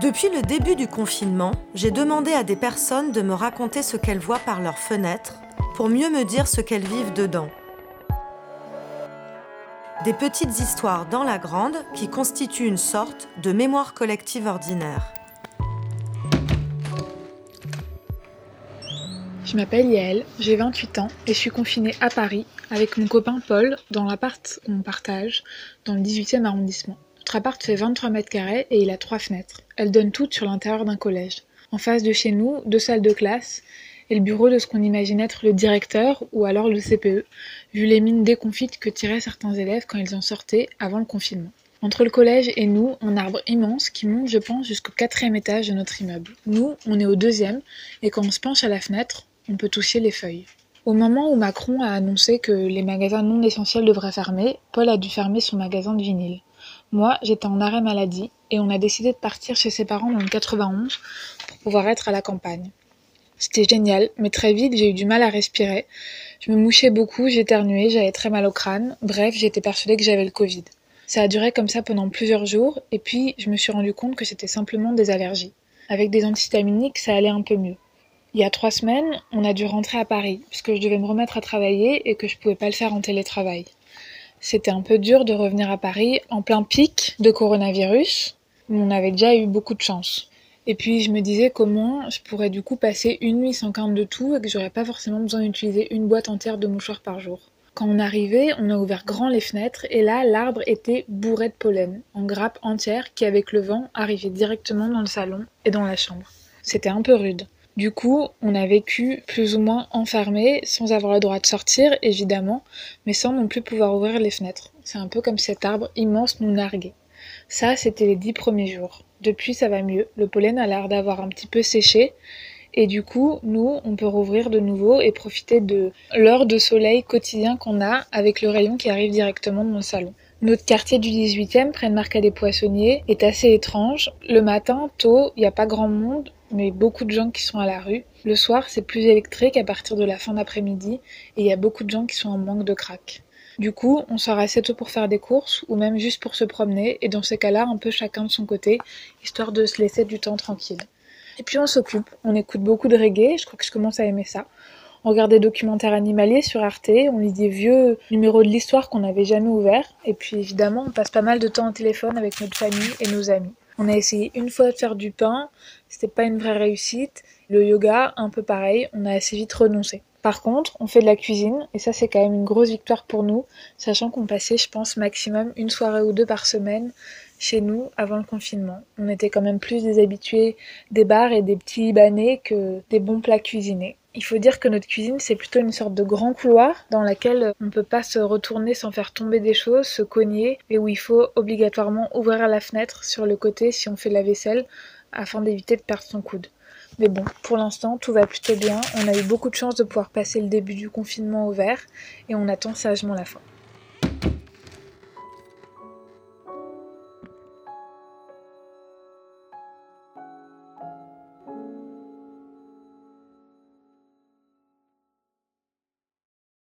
Depuis le début du confinement, j'ai demandé à des personnes de me raconter ce qu'elles voient par leurs fenêtres pour mieux me dire ce qu'elles vivent dedans. Des petites histoires dans la grande qui constituent une sorte de mémoire collective ordinaire. Je m'appelle Yael, j'ai 28 ans et je suis confinée à Paris avec mon copain Paul dans l'appart qu'on partage dans le 18e arrondissement. Notre appart fait 23 mètres carrés et il a trois fenêtres. Elles donnent toutes sur l'intérieur d'un collège. En face de chez nous, deux salles de classe et le bureau de ce qu'on imagine être le directeur ou alors le CPE, vu les mines déconfites que tiraient certains élèves quand ils en sortaient avant le confinement. Entre le collège et nous, un arbre immense qui monte, je pense, jusqu'au quatrième étage de notre immeuble. Nous, on est au deuxième, et quand on se penche à la fenêtre, on peut toucher les feuilles. Au moment où Macron a annoncé que les magasins non essentiels devraient fermer, Paul a dû fermer son magasin de vinyle. Moi, j'étais en arrêt maladie et on a décidé de partir chez ses parents dans le 91 pour pouvoir être à la campagne. C'était génial, mais très vite j'ai eu du mal à respirer. Je me mouchais beaucoup, j'éternuais, j'avais très mal au crâne. Bref, j'étais persuadée que j'avais le Covid. Ça a duré comme ça pendant plusieurs jours et puis je me suis rendu compte que c'était simplement des allergies. Avec des antihistaminiques, ça allait un peu mieux. Il y a trois semaines, on a dû rentrer à Paris puisque je devais me remettre à travailler et que je pouvais pas le faire en télétravail. C'était un peu dur de revenir à Paris en plein pic de coronavirus, on avait déjà eu beaucoup de chance. Et puis je me disais comment je pourrais du coup passer une nuit sans crainte de tout et que j'aurais pas forcément besoin d'utiliser une boîte entière de mouchoirs par jour. Quand on arrivait, on a ouvert grand les fenêtres et là l'arbre était bourré de pollen, en grappes entières qui avec le vent arrivaient directement dans le salon et dans la chambre. C'était un peu rude. Du coup, on a vécu plus ou moins enfermé, sans avoir le droit de sortir, évidemment, mais sans non plus pouvoir ouvrir les fenêtres. C'est un peu comme cet arbre immense nous narguait. Ça, c'était les dix premiers jours. Depuis, ça va mieux. Le pollen a l'air d'avoir un petit peu séché. Et du coup, nous, on peut rouvrir de nouveau et profiter de l'heure de soleil quotidien qu'on a avec le rayon qui arrive directement dans le salon. Notre quartier du 18e, près de Marca des Poissonniers, est assez étrange. Le matin, tôt, il n'y a pas grand monde, mais beaucoup de gens qui sont à la rue. Le soir, c'est plus électrique à partir de la fin d'après-midi et il y a beaucoup de gens qui sont en manque de crack. Du coup, on sort assez tôt pour faire des courses ou même juste pour se promener et dans ces cas-là, un peu chacun de son côté, histoire de se laisser du temps tranquille. Et puis on s'occupe, on écoute beaucoup de reggae, je crois que je commence à aimer ça. On regarde des documentaires animaliers sur Arte, on lit des vieux numéros de l'histoire qu'on n'avait jamais ouverts, et puis évidemment on passe pas mal de temps au téléphone avec notre famille et nos amis. On a essayé une fois de faire du pain, c'était pas une vraie réussite. Le yoga, un peu pareil, on a assez vite renoncé. Par contre, on fait de la cuisine, et ça c'est quand même une grosse victoire pour nous, sachant qu'on passait, je pense, maximum une soirée ou deux par semaine chez nous avant le confinement. On était quand même plus des habitués des bars et des petits Libanais que des bons plats cuisinés. Il faut dire que notre cuisine, c'est plutôt une sorte de grand couloir dans lequel on ne peut pas se retourner sans faire tomber des choses, se cogner, et où il faut obligatoirement ouvrir la fenêtre sur le côté si on fait la vaisselle afin d'éviter de perdre son coude. Mais bon, pour l'instant, tout va plutôt bien. On a eu beaucoup de chance de pouvoir passer le début du confinement au vert et on attend sagement la fin.